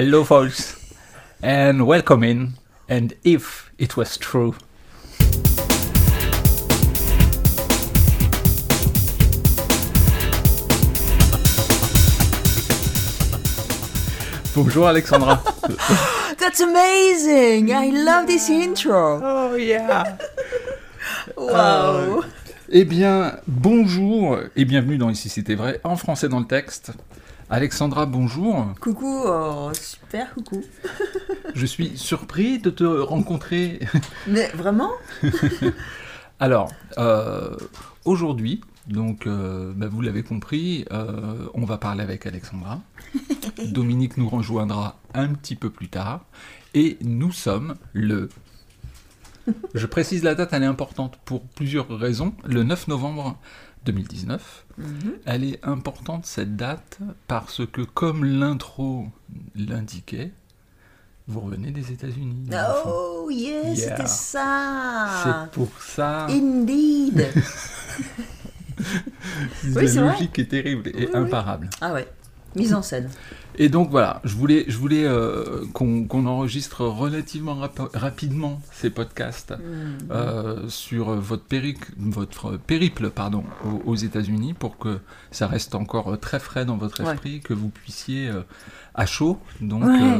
Hello, folks, and welcome in. And if it was true. Bonjour Alexandra. That's amazing! I love this intro! oh yeah. Wow! Eh bien, bonjour et bienvenue dans Ici c'était vrai, en français dans le texte. Alexandra, bonjour. Coucou, oh, super coucou. Je suis surpris de te rencontrer. Mais vraiment? Alors, euh, aujourd'hui, donc euh, bah, vous l'avez compris, euh, on va parler avec Alexandra. Dominique nous rejoindra un petit peu plus tard. Et nous sommes le... Je précise la date, elle est importante pour plusieurs raisons. Le 9 novembre 2019. Mhm. Elle est importante cette date parce que comme l'intro l'indiquait, vous revenez des États-Unis. Oh, yes, Yeah. c'était ça! C'est pour ça. Indeed! Oui, la vrai. logique est terrible et Oui, oui. imparable. Ah ouais, mise en scène. Et donc voilà, je voulais, je voulais euh, qu'on enregistre relativement rap- rapidement ces podcasts Mhm. euh, sur votre, péric- votre périple pardon, aux, aux États-Unis pour que ça reste encore très frais dans votre Ouais. esprit, que vous puissiez euh, à chaud donc Ouais.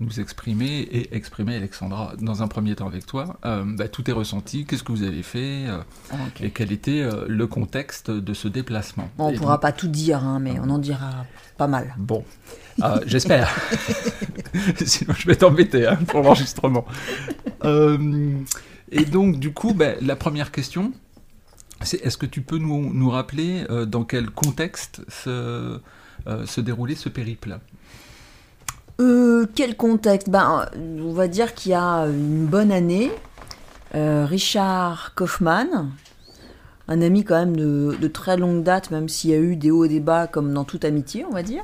Nous exprimer et exprimer Alexandra dans un premier temps avec toi. euh, bah, tout est ressenti, qu'est-ce que vous avez fait euh, Ah, et quel était euh, le contexte de ce déplacement. Bon, on Et pourra donc- pas tout dire, hein, mais on en dira pas mal. Bon, j'espère. Sinon, je vais t'embêter hein, pour l'enregistrement. Et donc, du coup, ben, la première question, c'est est-ce que tu peux nous, nous rappeler dans quel contexte se, se déroulait ce périple Euh, quel contexte? Ben, on va dire qu'il y a une bonne année, euh, Richard Kaufmann, un ami quand même de, de très longue date, même s'il y a eu des hauts et des bas comme dans toute amitié, on va dire,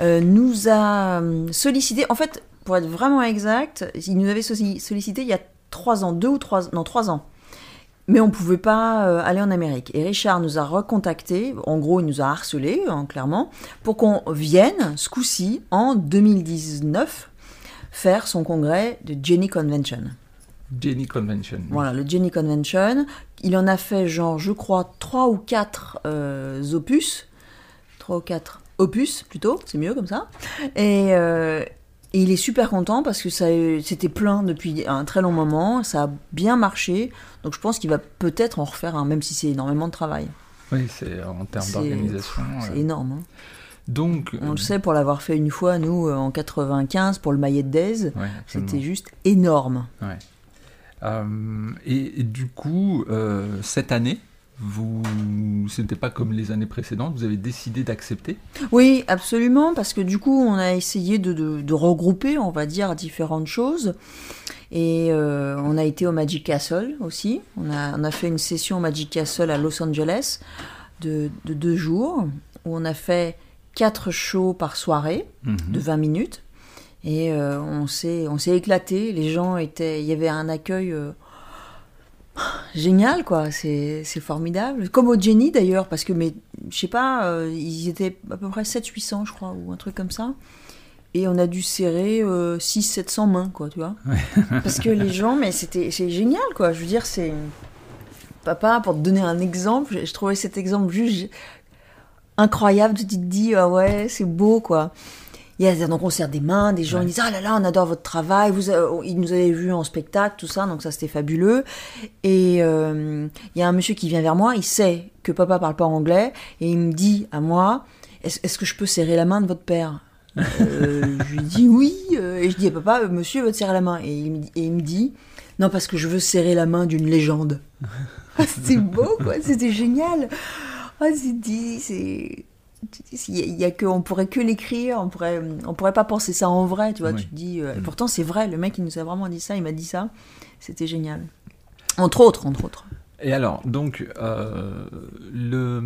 euh, nous a sollicité, en fait, pour être vraiment exact, il nous avait solli- sollicité il y a trois ans, deux ou trois, non, trois ans. Mais on ne pouvait pas euh, aller en Amérique. Et Richard nous a recontactés, en gros, il nous a harcelés, hein, clairement, pour qu'on vienne, ce coup-ci, en 2019, faire son congrès de Jenny Convention. Jenny Convention. Voilà, le Jenny Convention. Il en a fait, genre, je crois, trois ou quatre euh, opus. Trois ou quatre opus, plutôt, c'est mieux comme ça. Et, euh, et il est super content parce que ça, c'était plein depuis un très long moment, ça a bien marché. Donc je pense qu'il va peut-être en refaire un, même si c'est énormément de travail. Oui, c'est en termes d'organisation. C'est euh. énorme. hein. Donc, On euh, le sait pour l'avoir fait une fois, nous, euh, en 95, pour le maillet de Days. ouais, absolument. C'était juste énorme. Ouais. Euh, et, et du coup, euh, cette année, vous, ce n'était pas comme les années précédentes, vous avez décidé d'accepter. Oui, absolument, parce que du coup, on a essayé de, de- de regrouper, on va dire, différentes choses. Et euh, on a été au Magic Castle aussi. On a, on a fait une session au Magic Castle à Los Angeles de, de deux jours, où on a fait quatre shows par soirée Mhm. de 20 minutes. Et euh, on s'est on s'est éclaté. Les gens étaient. Il y avait un accueil euh, génial, quoi. C'est c'est formidable. Comme au Jenny d'ailleurs, parce que, mais je sais pas, euh, ils étaient à peu près 700-800, je crois, ou un truc comme ça. Et on a dû serrer 600-700 mains, quoi, tu vois. Parce que les gens, mais c'était c'est génial, quoi. Je veux dire, c'est. Papa, pour te donner un exemple, je, je trouvais cet exemple juste incroyable. Tu te dis, ah ouais, c'est beau, quoi. Il y a donc on serre des mains, des gens Ouais. ils disent ah là là on adore votre travail, vous a- ils nous avaient vus en spectacle tout ça donc ça c'était fabuleux et euh, il y a un monsieur qui vient vers moi, il sait que papa parle pas anglais et il me dit à moi est-ce que je peux serrer la main de votre père? Euh, Je lui dis oui euh, et je dis à papa euh, monsieur veut te serrer la main et il, me dit- et il me dit non parce que je veux serrer la main d'une légende. Ah, c'était beau quoi, c'était génial. Ah c'est dit c'est il y a, que on pourrait que l'écrire on pourrait on pourrait pas penser ça en vrai tu vois Oui. tu te dis euh, Mm. pourtant c'est vrai le mec il nous a vraiment dit ça il m'a dit ça c'était génial entre autres entre autres Et alors, donc, euh, le,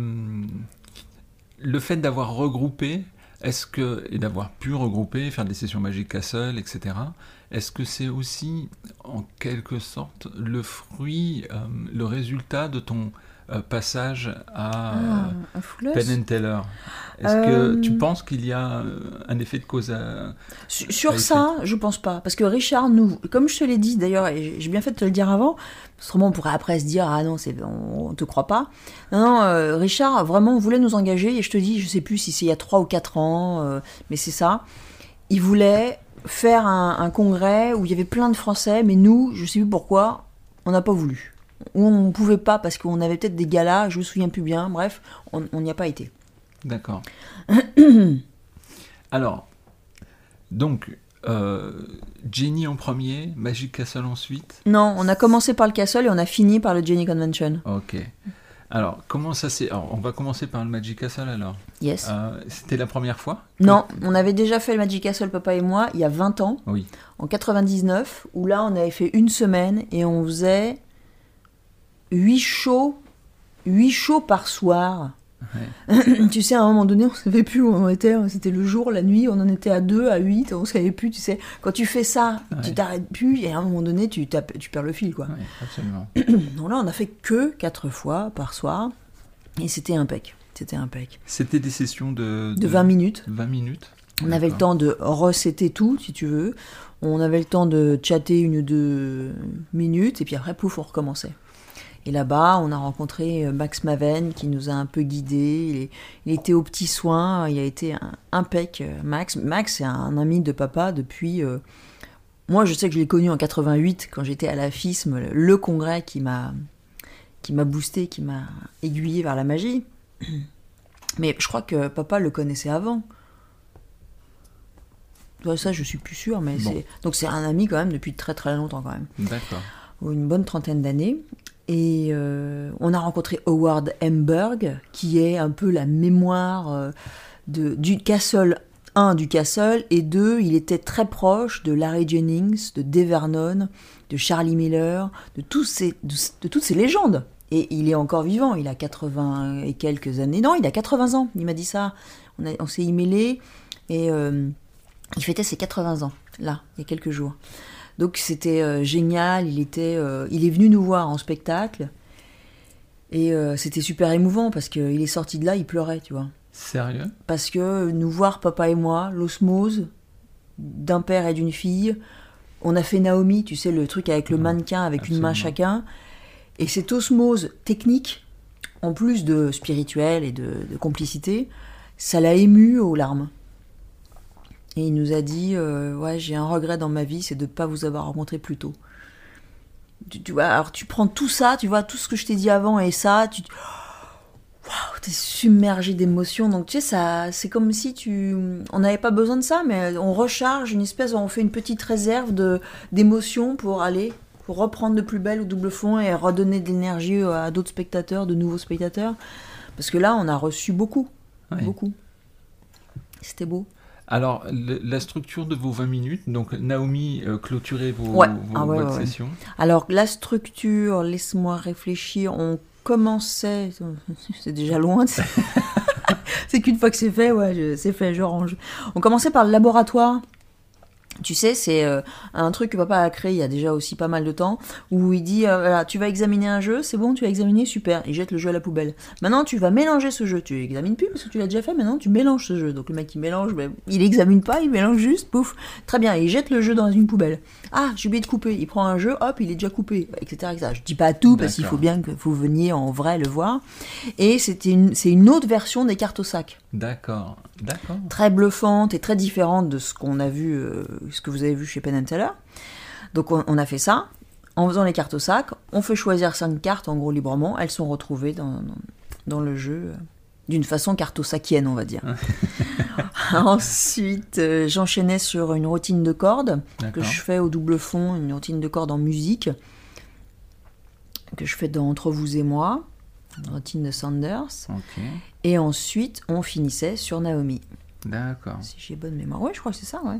le fait d'avoir regroupé, est-ce que, et d'avoir pu regrouper, faire des sessions Magic Castle, etc., est-ce que c'est aussi, en quelque sorte, le fruit, euh, le résultat de ton passage à ah, Penn and Teller Est-ce que Euh, tu penses qu'il y a euh, un effet de cause à... Sur, ça, je pense pas. Parce que Richard nous, comme je te l'ai dit d'ailleurs, et j'ai- bien fait de te le dire avant, autrement on pourrait après se dire ah non, c'est, on, on te croit pas. Non, non, euh, Richard vraiment voulait nous engager et je te dis, je sais plus si c'est il y a 3 ou 4 ans, euh, mais c'est ça. Il voulait faire un, un congrès où il y avait plein de Français, mais nous, je sais plus pourquoi, on n'a pas voulu. Ou on pouvait pas parce qu'on avait peut-être des galas, je me souviens plus bien, bref, on n'y a pas été. D'accord. Alors, donc, euh, Jenny en premier, Magic Castle ensuite. Non, on a commencé par le Castle et on a fini par le Jenny Convention. Ok. Alors, comment ça s'est... On va commencer par le Magic Castle alors? Yes. Euh, C'était la première fois? Non, on avait déjà fait le Magic Castle, papa et moi, il y a 20 ans, Oui. en 99, où là, on avait fait une semaine et on faisait 8 shows, 8 shows par soir. tu sais, à un moment donné, on savait plus où on était. C'était le jour, la nuit, on en était à 2, à 8, on savait plus, tu sais. Quand tu fais ça, tu Ouais. t'arrêtes plus et à un moment donné, tu, tu perds le fil, quoi. Absolument. Donc là, on a fait que 4 fois par soir et c'était impec. C'était impec. C'était des sessions de... De 20 minutes. 20 minutes On avait le temps de recéter tout, si tu veux. On avait le temps de chatter une ou deux minutes, et puis après, pouf, on recommençait. Et là-bas, on a rencontré euh, Max Maven, qui nous a un peu guidés. Il, est- il était aux petits soins, il a été un impec, euh, Max. Max, c'est un ami de papa depuis... euh, Moi, je sais que je l'ai connu en 88, quand j'étais à la FISM, le- le congrès qui m'a qui m'a boosté, qui m'a aiguillé vers la magie. Mais je crois que papa le connaissait avant. Ça, je suis plus sûre, mais Bon. c'est. Donc, c'est un ami quand même depuis très très longtemps, quand même. D'accord. Une bonne trentaine d'années. Et euh, on a rencontré Howard Hemberg, qui est un peu la mémoire euh, du Castle 1 du Castle, et 2, il était très proche de Larry Jennings, de Dave Vernon, de Charlie Miller, de, toutes ces légendes. Et il est encore vivant, il a 80 et quelques années. Non, il a 80 ans, il m'a dit ça. On, s'est emailé, et euh, il fêtait ses 80 ans, là, il y a quelques jours. Donc c'était euh, génial, il, était, euh, il est venu nous voir en spectacle, et euh, c'était super émouvant, parce qu'il est sorti de là, il pleurait, tu vois. Sérieux? Parce que nous voir, papa et moi, l'osmose d'un père et d'une fille, on a fait Naomi, tu sais, le truc avec le mannequin, avec une main chacun, et cette osmose technique, en plus de spirituel et de, de complicité, ça l'a ému aux larmes. Et il nous a dit, euh, ouais, j'ai un regret dans ma vie, c'est de ne pas vous avoir rencontré plus tôt. Tu, tu vois, alors tu prends tout ça, tu vois, tout ce que je t'ai dit avant et ça, tu, Waouh, t'es submergé d'émotions. Donc, tu sais, ça, c'est comme si tu. On n'avait pas besoin de ça, mais on recharge une espèce. On fait une petite réserve de, d'émotions pour aller, pour reprendre de plus belle au double fond et redonner de l'énergie à d'autres spectateurs, de nouveaux spectateurs. Parce que là, on a reçu beaucoup. Ouais. Beaucoup. C'était beau. Alors, le- la structure de vos 20 minutes, donc Naomi, euh, clôturez vos, Ouais. vos- Ah ouais, votre ouais, ouais. session. Alors, la structure, laisse-moi réfléchir. On commençait. C'est déjà loin. c'est- qu'une fois que c'est fait, ouais, c'est fait, je range. On commençait par le laboratoire. Tu sais, c'est euh, un truc que papa a créé il y a déjà aussi pas mal de temps, où il dit, euh, voilà, tu vas examiner un jeu, c'est bon, tu as examiné, super, il jette le jeu à la poubelle. Maintenant, tu vas mélanger ce jeu, tu examines plus parce que tu l'as déjà fait, maintenant tu mélanges ce jeu. Donc le mec il mélange, ben, il examine pas, il mélange juste, pouf, très bien, il jette le jeu dans une poubelle. Ah, j'ai oublié de couper, il prend un jeu, hop, il est déjà coupé, etc. etc. Je dis pas tout parce qu'il faut bien que vous veniez en vrai le voir. Et une, c'est une autre version des cartes au sac D'accord, d'accord. très bluffante et très différente de ce qu'on a vu, euh, ce que vous avez vu chez Penn and Teller. Donc on, on a fait ça. En faisant les cartes au sac, on fait choisir cinq cartes en gros librement. Elles sont retrouvées dans, dans, le jeu euh, d'une façon sacienne, on va dire. Ensuite, euh, j'enchaînais sur une routine de cordes que je fais au double fond, une routine de cordes en musique que je fais dans Entre vous et moi, une routine de Sanders. Et ensuite, on finissait sur Naomi. d'accord. Si j'ai bonne mémoire. Ouais, je crois que c'est ça, ouais.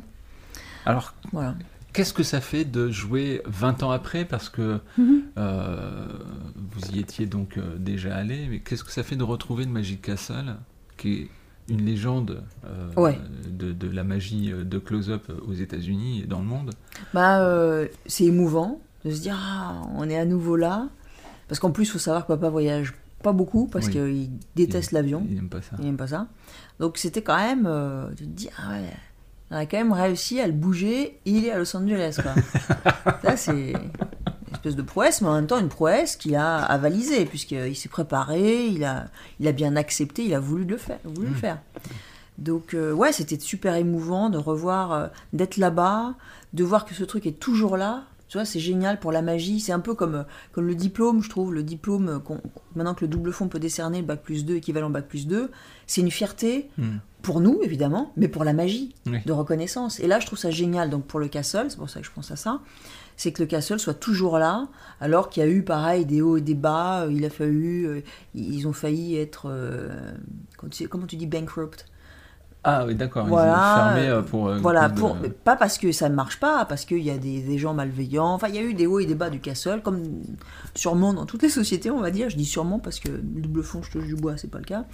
Alors, Voilà. qu'est-ce que ça fait de jouer 20 ans après Parce que Mhm. euh, vous y étiez donc euh, déjà allé, mais qu'est-ce que ça fait de retrouver le Magic Castle, qui est une légende euh, Ouais. de, de la magie de close-up aux États-Unis et dans le monde? Bah, euh, c'est émouvant de se dire, ah, on est à nouveau là. Parce qu'en plus, il faut savoir que papa voyage pas beaucoup parce Oui. qu'il déteste l'avion. Il n'aime pas ça. Il n'aime pas ça. Donc c'était quand même. te dis, ah ouais, on a quand même réussi à le bouger. Il est à Los Angeles, quoi. Là, c'est une espèce de prouesse, mais en même temps une prouesse qu'il a avalisée, puisqu'il s'est préparé, il a, il a bien accepté, il a voulu le faire. Voulu le Mm. faire. Donc, euh, ouais, c'était super émouvant de revoir, euh, d'être là-bas, de voir que ce truc est toujours là. Tu vois, c'est génial pour la magie. C'est un peu comme, euh, comme le diplôme, je trouve. Le diplôme, euh, maintenant que le double fond peut décerner le bac plus 2, équivalent bac plus 2, c'est une fierté Hmm. pour nous, évidemment, mais pour la magie Oui. de reconnaissance. Et là, je trouve ça génial. Donc, pour le Castle, c'est pour ça que je pense à ça, c'est que le Castle soit toujours là, alors qu'il y a eu, pareil, des hauts et des bas. Euh, Il a fallu. ils ont failli être. euh, comment tu dis bankrupt? Ah oui, d'accord. Voilà, Ils ont fermé euh, pour. euh, Voilà, cause de- pour, pas parce que ça ne marche pas, parce qu'il y a des, des gens malveillants. Enfin, il y a eu des hauts et des bas du Castle, comme sûrement dans toutes les sociétés, on va dire. Je dis sûrement parce que le double fond, je touche du bois, c'est pas le cas.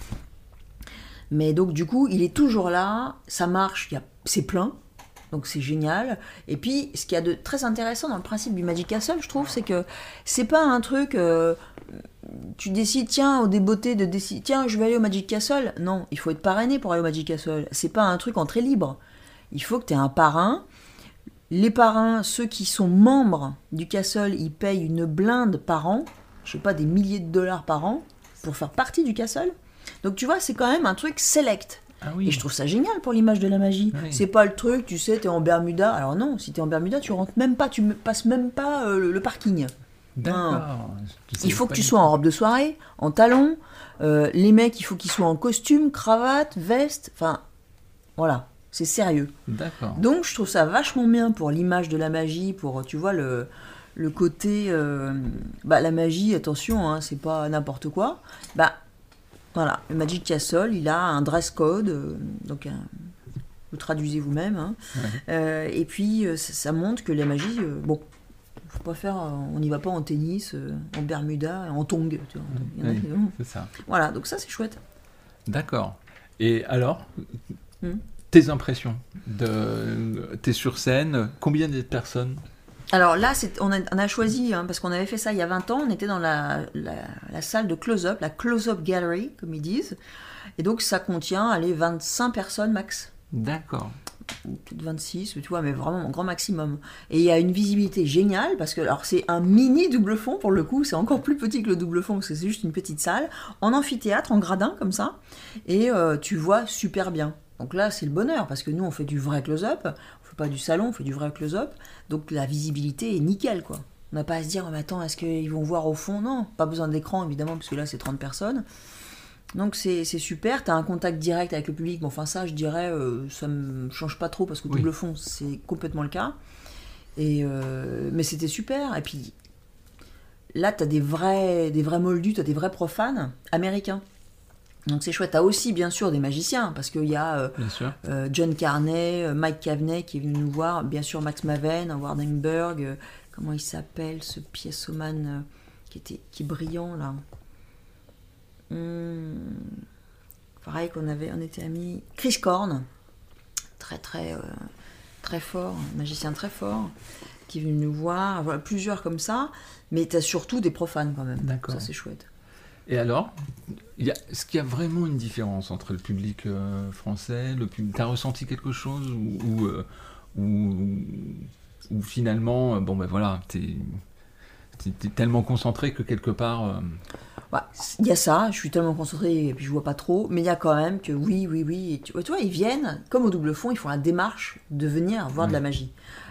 Mais donc, du coup, il est toujours là, ça marche, il y a- c'est plein. Donc c'est génial. Et puis, ce qu'il y a de très intéressant dans le principe du Magic Castle, je trouve, c'est que c'est pas un truc. euh, tu décides, tiens, au débeauté de décider, tiens, je vais aller au Magic Castle. Non, il faut être parrainé pour aller au Magic Castle. C'est pas un truc entrée libre. Il faut que tu aies un parrain. Les parrains, ceux qui sont membres du Castle, ils payent une blinde par an, je sais pas, des milliers de dollars par an, pour faire partie du Castle. Donc tu vois, c'est quand même un truc select. Ah oui. Et je trouve ça génial pour l'image de la magie. Oui. C'est pas le truc, tu sais, t'es en Bermuda. Alors non, si t'es en Bermuda, tu rentres même pas, tu passes même pas euh, le, le parking. D'accord. Je Il faut que tu sois en robe de soirée, en talons. Euh, les mecs, il faut qu'ils soient en costume, cravate, veste. Enfin, voilà, c'est sérieux. D'accord. Donc je trouve ça vachement bien pour l'image de la magie, pour, tu vois, le, le côté... euh, bah, la magie, attention, hein, c'est pas n'importe quoi. Bah, voilà, le Magic Castle, il a un dress code, euh, donc un- vous traduisez vous-même. hein. Ouais. Euh, et puis, euh, ça, ça montre que la magie, bon, faut pas faire, on n'y va pas en tennis, en Bermuda, en tongs. tu vois. En Oui. C'est ça. Voilà, donc ça c'est chouette. D'accord. Et alors, Hmm. tes impressions de... T'es sur scène, combien de personnes Alors là, c'est- on, a, on a choisi, hein, parce qu'on avait fait ça il y a 20 ans, on était dans la, la- la salle de close-up, la close-up gallery, comme ils disent. Et donc ça contient, allez, 25 personnes max. D'accord. Ou peut-être 26, tu vois, mais vraiment un grand maximum. Et il y a une visibilité géniale, parce que alors c'est un mini double fond, pour le coup, c'est encore plus petit que le double fond, parce que c'est juste une petite salle, en amphithéâtre, en gradin, comme ça, et euh, tu vois super bien. Donc là, c'est le bonheur, parce que nous, on fait du vrai close-up, pas du salon, on fait du vrai close-up, donc la visibilité est nickel, quoi. On n'a pas à se dire, oh, mais attends, est-ce qu'ils vont voir au fond? Non, pas besoin d'écran, évidemment, parce que là, c'est 30 personnes. Donc c'est super, tu as un contact direct avec le public. Bon, enfin ça, je dirais, euh, ça me change pas trop parce que Oui. double fond, c'est complètement le cas. Et euh, mais c'était super. Et puis là, tu as des vrais, des vrais moldus, tu as des vrais profanes américains. Donc c'est chouette. Tu as aussi, bien sûr, des magiciens parce qu'il y a euh, euh, John Carney, euh, Mike Caveney qui est venu nous voir, bien sûr Max Maven, Howard Engberg, comment il s'appelle ce pièceoman qui, était, qui est brillant là Hmm, Pareil qu'on avait, on était amis. Chris Korn, très très très fort, magicien très fort, qui est venu nous voir. Voilà, plusieurs comme ça, mais tu as surtout des profanes quand même. D'accord. Ça c'est chouette. Et alors, est-ce qu'il y a vraiment une différence entre le public euh, français, le public... T'as ressenti quelque chose ou, ou, euh, ou- ou finalement, euh, bon ben voilà, t'es t'es- t'es tellement concentré que quelque part... euh, Ouais, Il y a ça, je suis tellement concentrée et puis je vois pas trop, mais il y a quand même que oui, oui, oui. Tu, tu vois, ils viennent, comme au double fond, ils font la démarche de venir voir de la magie.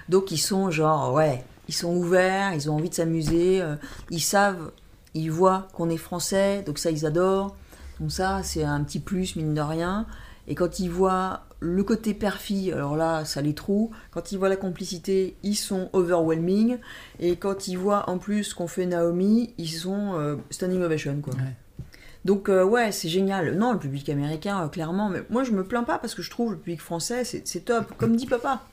Donc ils sont genre, ouais, ils sont ouverts, ils ont envie de s'amuser, euh, ils savent, ils voient qu'on est français, donc ça ils adorent. Donc ça, c'est un petit plus, mine de rien. Et quand ils voient le côté perfi, alors là, ça les trouve. Quand ils voient la complicité, ils sont overwhelming. Et quand ils voient en plus qu'on fait Naomi, ils sont euh, standing ovation, quoi. Ouais. Donc euh, ouais, c'est génial. Non, le public américain, euh, clairement. Mais moi, je me plains pas parce que je trouve le public français, c'est top. Comme dit papa.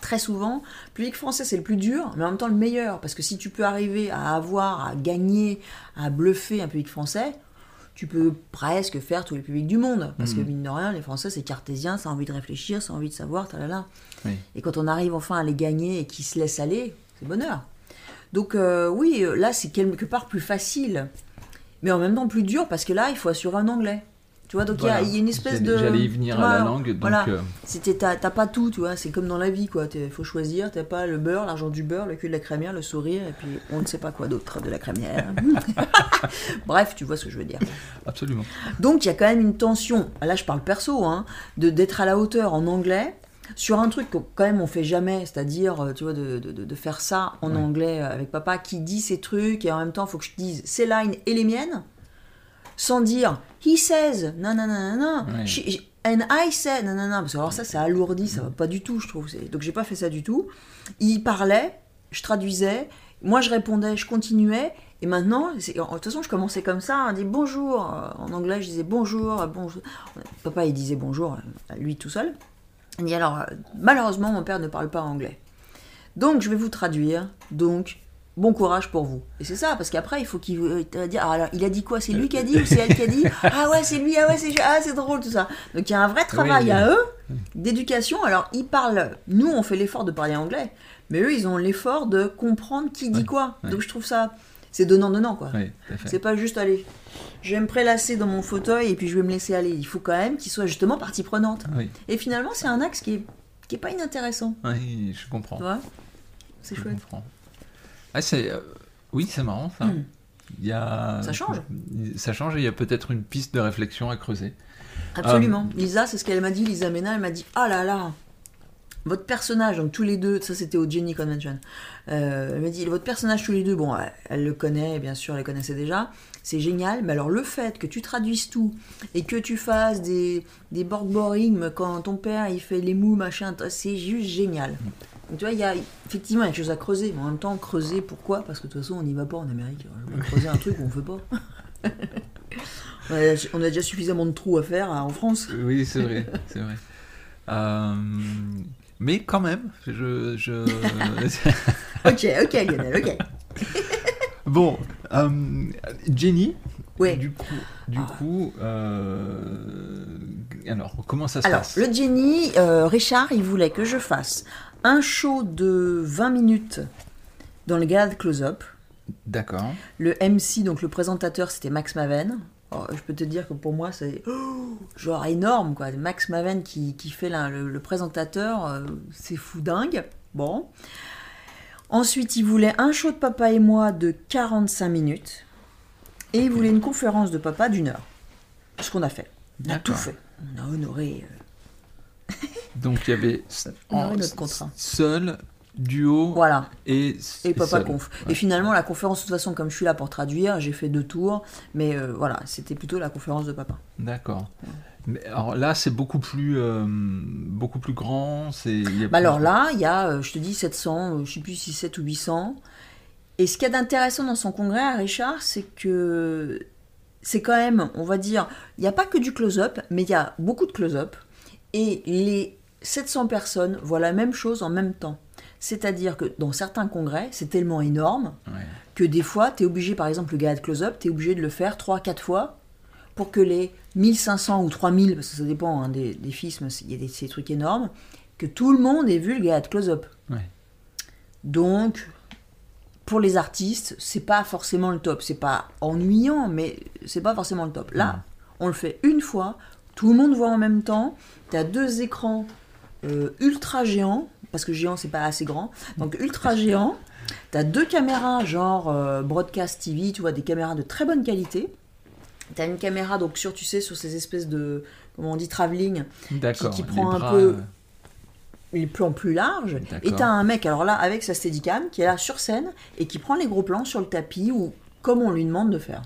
Très souvent, le public français c'est le plus dur, mais en même temps le meilleur. Parce que si tu peux arriver à avoir, à gagner, à bluffer un public français, tu peux presque faire tous les publics du monde. Parce que mine de rien, les Français c'est cartésien, ça a envie de réfléchir, ça a envie de savoir, talala. oui. Et quand on arrive enfin à les gagner et qu'ils se laissent aller, c'est bonheur. Donc euh, oui, là c'est quelque part plus facile. mais en même temps plus dur parce que là, il faut assurer un anglais. Tu vois, donc il y Voilà. y, a une espèce de. J'allais y venir à la Voilà. langue, donc Voilà. euh, C'était t'as pas tout, tu vois. C'est comme dans la vie, quoi. Il faut choisir. T'as pas le beurre, l'argent du beurre, le cul de la crémière, le sourire, et puis on ne sait pas quoi d'autre de la crémière. Bref, tu vois ce que je veux dire. absolument. Donc il y a quand même une tension. Là, je parle perso, hein, de d'être à la hauteur en anglais sur un truc que quand même on fait jamais, c'est-à-dire, euh, tu vois, de, de- de- faire ça en Ouais. anglais avec papa qui dit ces trucs et en même temps, il faut que je dise ses lines et les miennes, sans dire he says, non, non, non, non, non, she- and I said, non, non, non, parce que alors ça, c'est alourdi, ça va pas du tout, je trouve. Donc j'ai pas fait ça du tout. Il parlait, je traduisais, moi je répondais, je continuais. Et maintenant, de toute façon, je commençais comme ça, on dit bonjour. Euh, En anglais, je disais bonjour, euh, bonjour. Papa, il disait bonjour, euh, lui tout seul. Il dit alors, malheureusement, mon père ne parle pas anglais. Donc, je vais vous traduire. Donc, bon courage pour vous. Et c'est ça, parce qu'après, il faut qu'il euh, dire, ah, alors, il a dit quoi? C'est lui qui a dit ou c'est elle qui a dit? Ah ouais, c'est lui, ah ouais, c'est ah, drôle, tout ça. Donc, il y a un vrai travail Oui. à eux d'éducation. Alors, ils parlent, nous, on fait l'effort de parler anglais, mais eux, ils ont l'effort de comprendre qui dit quoi. Donc, je trouve ça, c'est donnant-donnant, quoi. C'est pas juste aller. Je vais me prélasser dans mon fauteuil et puis je vais me laisser aller. Il faut quand même qu'il soit justement partie prenante. Et finalement, c'est un axe qui est, qui est pas inintéressant. oui, je comprends. Tu vois? C'est Je chouette. comprends. Ah, c'est, euh, oui, c'est marrant ça. Hmm. Il y a... Ça change. Ça change et il y a peut-être une piste de réflexion à creuser. Absolument. Euh, Lisa, c'est ce qu'elle m'a dit, Lisa Mena, elle m'a dit Ah là là, votre personnage, donc tous les deux, ça c'était au Jenny Convention, euh, elle m'a dit Votre personnage tous les deux, bon, elle, elle le connaît, bien sûr, elle le connaissait déjà, c'est génial, mais alors le fait que tu traduises tout et que tu fasses des, des boring quand ton père il fait les mous, machin, c'est juste génial. Donc, tu vois, il y a effectivement quelque chose à creuser, mais en même temps, creuser, pourquoi? Parce que de toute façon, on n'y va pas en Amérique. Je vais pas creuser un truc où on fait pas. on, a, on a déjà suffisamment de trous à faire hein, en France. Oui, c'est vrai, c'est vrai. Euh, mais quand même, je... je... Ok, ok, Lionel, ok. bon, euh, Jenny, Ouais. du coup, du coup euh, alors, comment ça se Alors, passe? le Jenny, euh, Richard, il voulait que je fasse un show de 20 minutes dans le Gad Close-Up. D'accord. Le MC, donc le présentateur, c'était Max Maven. Oh, je peux te dire que pour moi, c'est oh, genre énorme, quoi. Max Maven qui, qui fait la- le, le présentateur, euh, c'est fou dingue. Bon. Ensuite, il voulait un show de papa et moi de 45 minutes. Et il voulait une conférence de papa d'une heure. Ce qu'on a fait. On a tout fait. On a honoré. euh, Donc il y avait notre contrat. seul, duo Voilà. et, Et papa conf. Ouais. Et finalement, la conférence, de toute façon, comme je suis là pour traduire, j'ai fait deux tours. Mais euh, voilà, c'était plutôt la conférence de papa. D'accord. Mais alors là, c'est beaucoup plus, euh, beaucoup plus grand. C'est. Bah alors là, il y a, euh, je te dis, 700, euh, je sais plus si 7 ou 800. Et ce qu'il y a d'intéressant dans son congrès à Richard, c'est que c'est quand même, on va dire, il n'y a pas que du close-up, mais il y a beaucoup de close-up. Et les 700 personnes voient la même chose en même temps. C'est-à-dire que dans certains congrès, c'est tellement énorme Ouais. que des fois, tu es obligé, par exemple, le gars de close-up, tu es obligé de le faire 3-4 fois pour que les 1500 ou 3000, parce que ça dépend hein, des, des films, il y a des, ces trucs énormes, que tout le monde ait vu le gars de close-up. Ouais. Donc, pour les artistes, c'est pas forcément le top. C'est pas ennuyant, mais c'est pas forcément le top. Là, on le fait une fois, tout le monde voit en même temps. Tu as deux écrans euh, ultra géants, parce que géant, c'est pas assez grand. Donc, ultra géant. Tu as deux caméras, genre euh, broadcast TV, tu vois, des caméras de très bonne qualité. Tu as une caméra, donc, sur, tu sais, sur ces espèces de, comment on dit, travelling, qui prend un bras, peu- euh, les plans plus larges. Et t'as un mec, alors là, avec sa Steadicam, qui est là sur scène et qui prend les gros plans sur le tapis ou comme on lui demande de faire.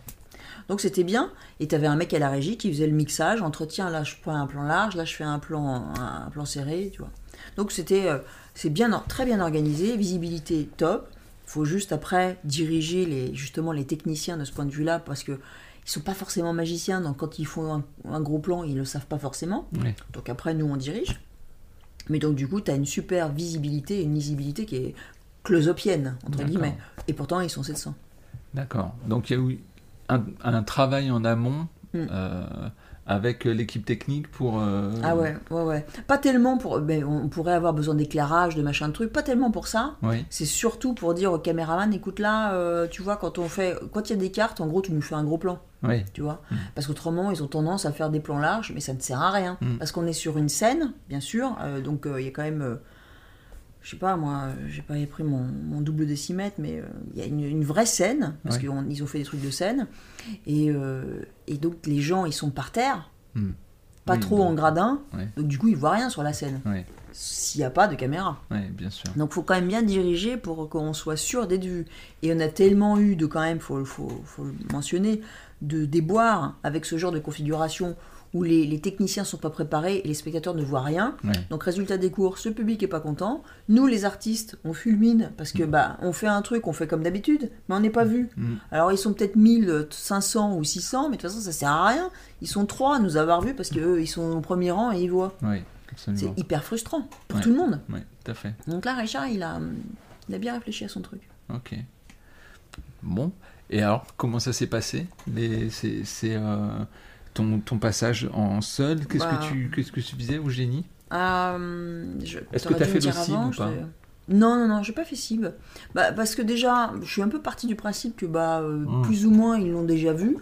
Donc c'était bien. Et t'avais un mec à la régie qui faisait le mixage entre tiens, là je prends un plan large, là je fais un plan, un plan serré, tu vois. Donc c'était euh, c'est bien, très bien organisé, visibilité top. Il faut juste après diriger les, justement les techniciens de ce point de vue-là parce que ils sont pas forcément magiciens, donc quand ils font un, un gros plan, ils le savent pas forcément. ouais. Donc après, nous, on dirige. Mais donc, du coup, tu as une super visibilité une lisibilité qui est close-upienne, entre guillemets. Et pourtant, ils sont 700. D'accord. Donc il y a eu un, un travail en amont Mm. euh, avec l'équipe technique pour. euh, Ah ouais, ouais, ouais. Pas tellement pour. Ben, on pourrait avoir besoin d'éclairage, de machin de truc. Pas tellement pour ça. Oui. C'est surtout pour dire au caméraman, écoute là, euh, tu vois, quand on fait, quand il y a des cartes, en gros, tu nous fais un gros plan, Oui. tu vois. Parce qu'autrement, ils ont tendance à faire des plans larges, mais ça ne sert à rien. Mm. Parce qu'on est sur une scène, bien sûr, euh, donc il y a quand même, je sais pas, moi, j'ai pas pris mon, mon double décimètre, mais euh, il y a une, une vraie scène, parce Ouais. qu'ils ont fait des trucs de scène, et, euh, et donc les gens, ils sont par terre, Mm. pas Oui, trop en gradin, Ouais. donc du coup, ils voient rien sur la scène, s'il n'y a pas de caméra. Bien sûr. Donc faut quand même bien diriger pour qu'on soit sûr d'être vu. Et on a tellement eu de quand même, faut, faut, faut le mentionner, de déboires avec ce genre de configuration où les, les techniciens sont pas préparés et les spectateurs ne voient rien. Ouais. Donc résultat des cours, ce public est pas content. Nous les artistes, on fulmine parce que bah on fait un truc, on fait comme d'habitude, mais on n'est pas vu. Mm. Alors ils sont peut-être 1500 ou 600, mais de toute façon ça sert à rien. Ils sont trois à nous avoir vus parce qu'eux ils sont au premier rang et ils voient. Oui, C'est hyper frustrant pour Ouais. tout le monde. Oui, tout à fait. Donc là Richard il a, il a bien réfléchi à son truc. Ok. Bon. Et alors, comment ça s'est passé Les- C'est c'est, euh, ton, ton passage en seul Qu'est-ce Bah. que tu qu'est-ce que tu faisais au génie? Euh, Est-ce que t'as dû fait le avant, ou pas Non, non, non, j'ai pas fait cible. Bah, parce que déjà, je suis un peu partie du principe que bah, euh, Mm. plus ou moins ils l'ont déjà vu.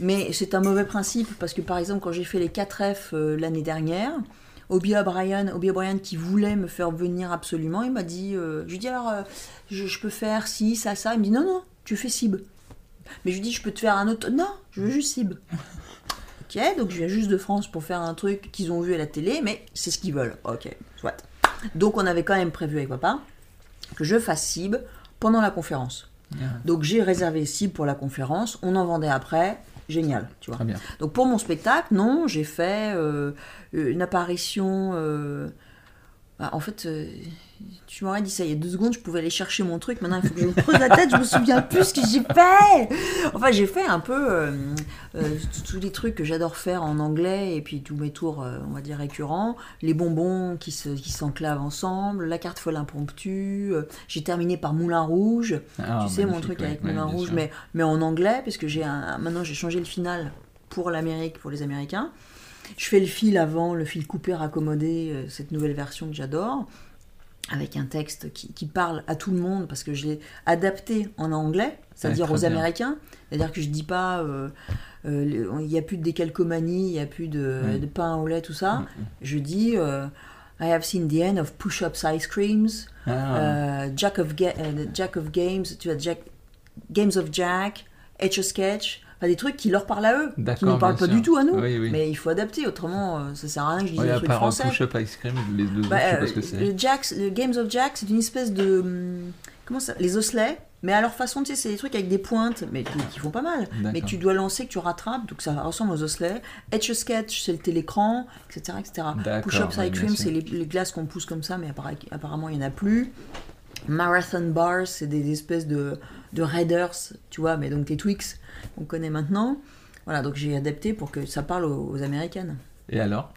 Mais c'est un mauvais principe parce que par exemple, quand j'ai fait les 4F euh, l'année dernière, Obi O'Brien, Obi O'Brien qui voulait me faire venir absolument, il m'a dit, euh, je lui dis alors, je, je peux faire ci, ça, ça. Il me dit non, non, tu fais cible. Mais je lui dis, je peux te faire un autre. Non, je veux juste cible. Ok, donc je viens juste de France pour faire un truc qu'ils ont vu à la télé, mais c'est ce qu'ils veulent. Ok, soit. Donc on avait quand même prévu avec papa que je fasse cible pendant la conférence. Ah, Donc j'ai réservé cible pour la conférence, on en vendait après, génial, tu vois. Très bien. Donc pour mon spectacle, non, j'ai fait euh, une apparition. euh, bah, en fait, euh, tu m'aurais dit ça il y a deux secondes, je pouvais aller chercher mon truc. Maintenant, il faut que je me creuse la tête, je me souviens plus ce que j'ai fait. Enfin, j'ai fait un peu euh, euh, tous les trucs que j'adore faire en anglais et puis tous mes tours, on va dire récurrents. Les bonbons qui se qui s'enclavent ensemble, la carte folle impromptue. j'ai terminé par Moulin Rouge Ah, tu sais mon truc avec ouais, Moulin Rouge, sûr. mais, mais en anglais, parce que j'ai un, maintenant j'ai changé le final pour l'Amérique, pour les Américains. Je fais le fil avant, le fil coupé, raccommodé, euh, cette nouvelle version que j'adore, avec un texte qui, qui parle à tout le monde, parce que je l'ai adapté en anglais, c'est-à-dire aux bien. Américains. C'est-à-dire que je dis pas, euh, euh, il n'y a plus de décalcomanie, il n'y a plus de, Oui. de pain au lait, tout ça. Mm, Je dis, euh, I have seen the end of push-ups ice creams. Ah, Jack, of Ga- Jack of Games, tu vois, Jack, Games of Jack, Etch a Sketch, enfin, des trucs qui leur parlent à eux, qui ne parlent pas sûr. du tout à nous. Oui, oui. Mais il faut adapter, autrement euh, ça sert à rien que je dise Ouais, euh, français. push-up ice cream, les deux Bah, autres, je sais euh, pas ce que c'est. le, le Games of Jack, c'est une espèce de. hum, Comment ça Les osselets, mais à leur façon, tu sais, c'est des trucs avec des pointes, mais qui, qui font pas mal. Mais tu dois lancer, que tu rattrapes, donc ça ressemble aux osselets. Etch a Sketch, c'est le télécran, etc. etc. Push-up ice cream, c'est les, les glaces qu'on pousse comme ça, mais apparemment, il n'y en a plus. Marathon bars, c'est des espèces de, de Raiders, tu vois, mais donc les Twix qu'on connaît maintenant. Voilà, donc j'ai adapté pour que ça parle aux, aux Américaines. Et alors?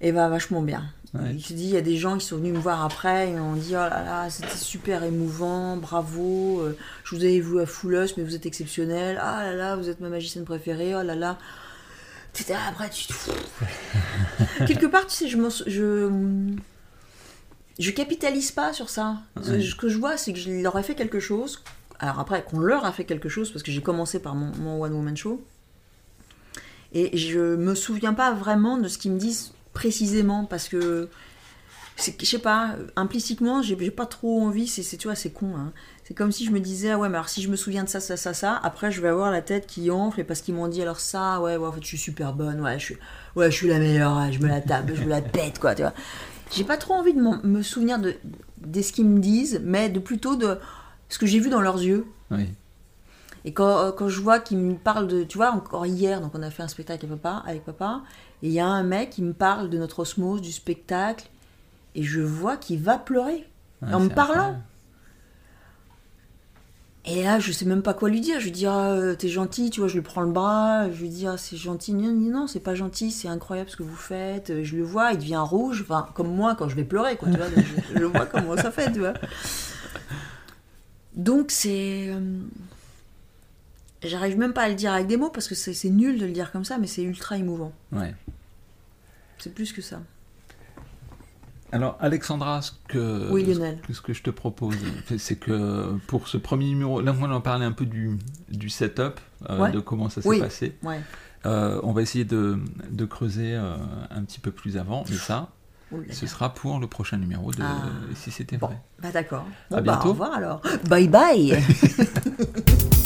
Et bah vachement bien. Ouais. Il se dit, il y a des gens qui sont venus me voir après et ont dit oh là là, c'était super émouvant, bravo, euh, je vous avais vu à Foulos, mais vous êtes exceptionnel, ah là là, vous êtes ma magicienne préférée, oh là là. Après, tu Quelque part, tu sais, je, m'en- je, je capitalise pas sur ça. Ouais. Ce que je vois, c'est que je leur ai fait quelque chose. Alors après, qu'on leur a fait quelque chose, parce que j'ai commencé par mon, mon One Woman Show. Et je me souviens pas vraiment de ce qu'ils me disent précisément, parce que, je sais pas, implicitement, j'ai pas trop envie, c'est, c'est- tu vois, c'est con. hein. C'est comme si je me disais, ah ouais, mais alors si je me souviens de ça, ça, ça, ça, après je vais avoir la tête qui enfle, et parce qu'ils m'ont dit, alors ça, ouais, ouais, en fait, je suis super bonne, ouais, je suis, ouais, je suis la meilleure, ouais, je me la tape, je me la pète, quoi, tu vois. J'ai pas trop envie de me souvenir de, de ce qu'ils me disent, mais de plutôt de ce que j'ai vu dans leurs yeux. Oui. Et quand, quand je vois qu'ils me parlent de. Tu vois, encore hier, donc on a fait un spectacle avec papa, avec papa et il y a un mec qui me parle de notre osmose, du spectacle, et je vois qu'il va pleurer. Ouais, en me parlant. Et là, je sais même pas quoi lui dire. Je lui dis, ah, euh, t'es gentil, tu vois, je lui prends le bras, je lui dis, ah, c'est gentil. Non, non, c'est pas gentil, c'est incroyable ce que vous faites. Euh, Je le vois, il devient rouge, enfin, comme moi quand je vais pleurer, quoi, tu vois. je, je vois comment ça fait, tu vois. Donc, c'est. euh, J'arrive même pas à le dire avec des mots parce que c'est nul de le dire comme ça, mais c'est ultra émouvant. Ouais. C'est plus que ça. Alors, Alexandra, ce que, Oui, Lionel. ce que je te propose, c'est que pour ce premier numéro, là, on en parlait un peu du, du setup, euh, Ouais. de comment ça s'est Oui. passé. Ouais. Euh, on va essayer de, de creuser euh, un petit peu plus avant, mais ça, ce sera pour le prochain numéro de Ah. Si c'était Bon, vrai. bah d'accord. À Bon, bah, bientôt. au revoir alors. Bye bye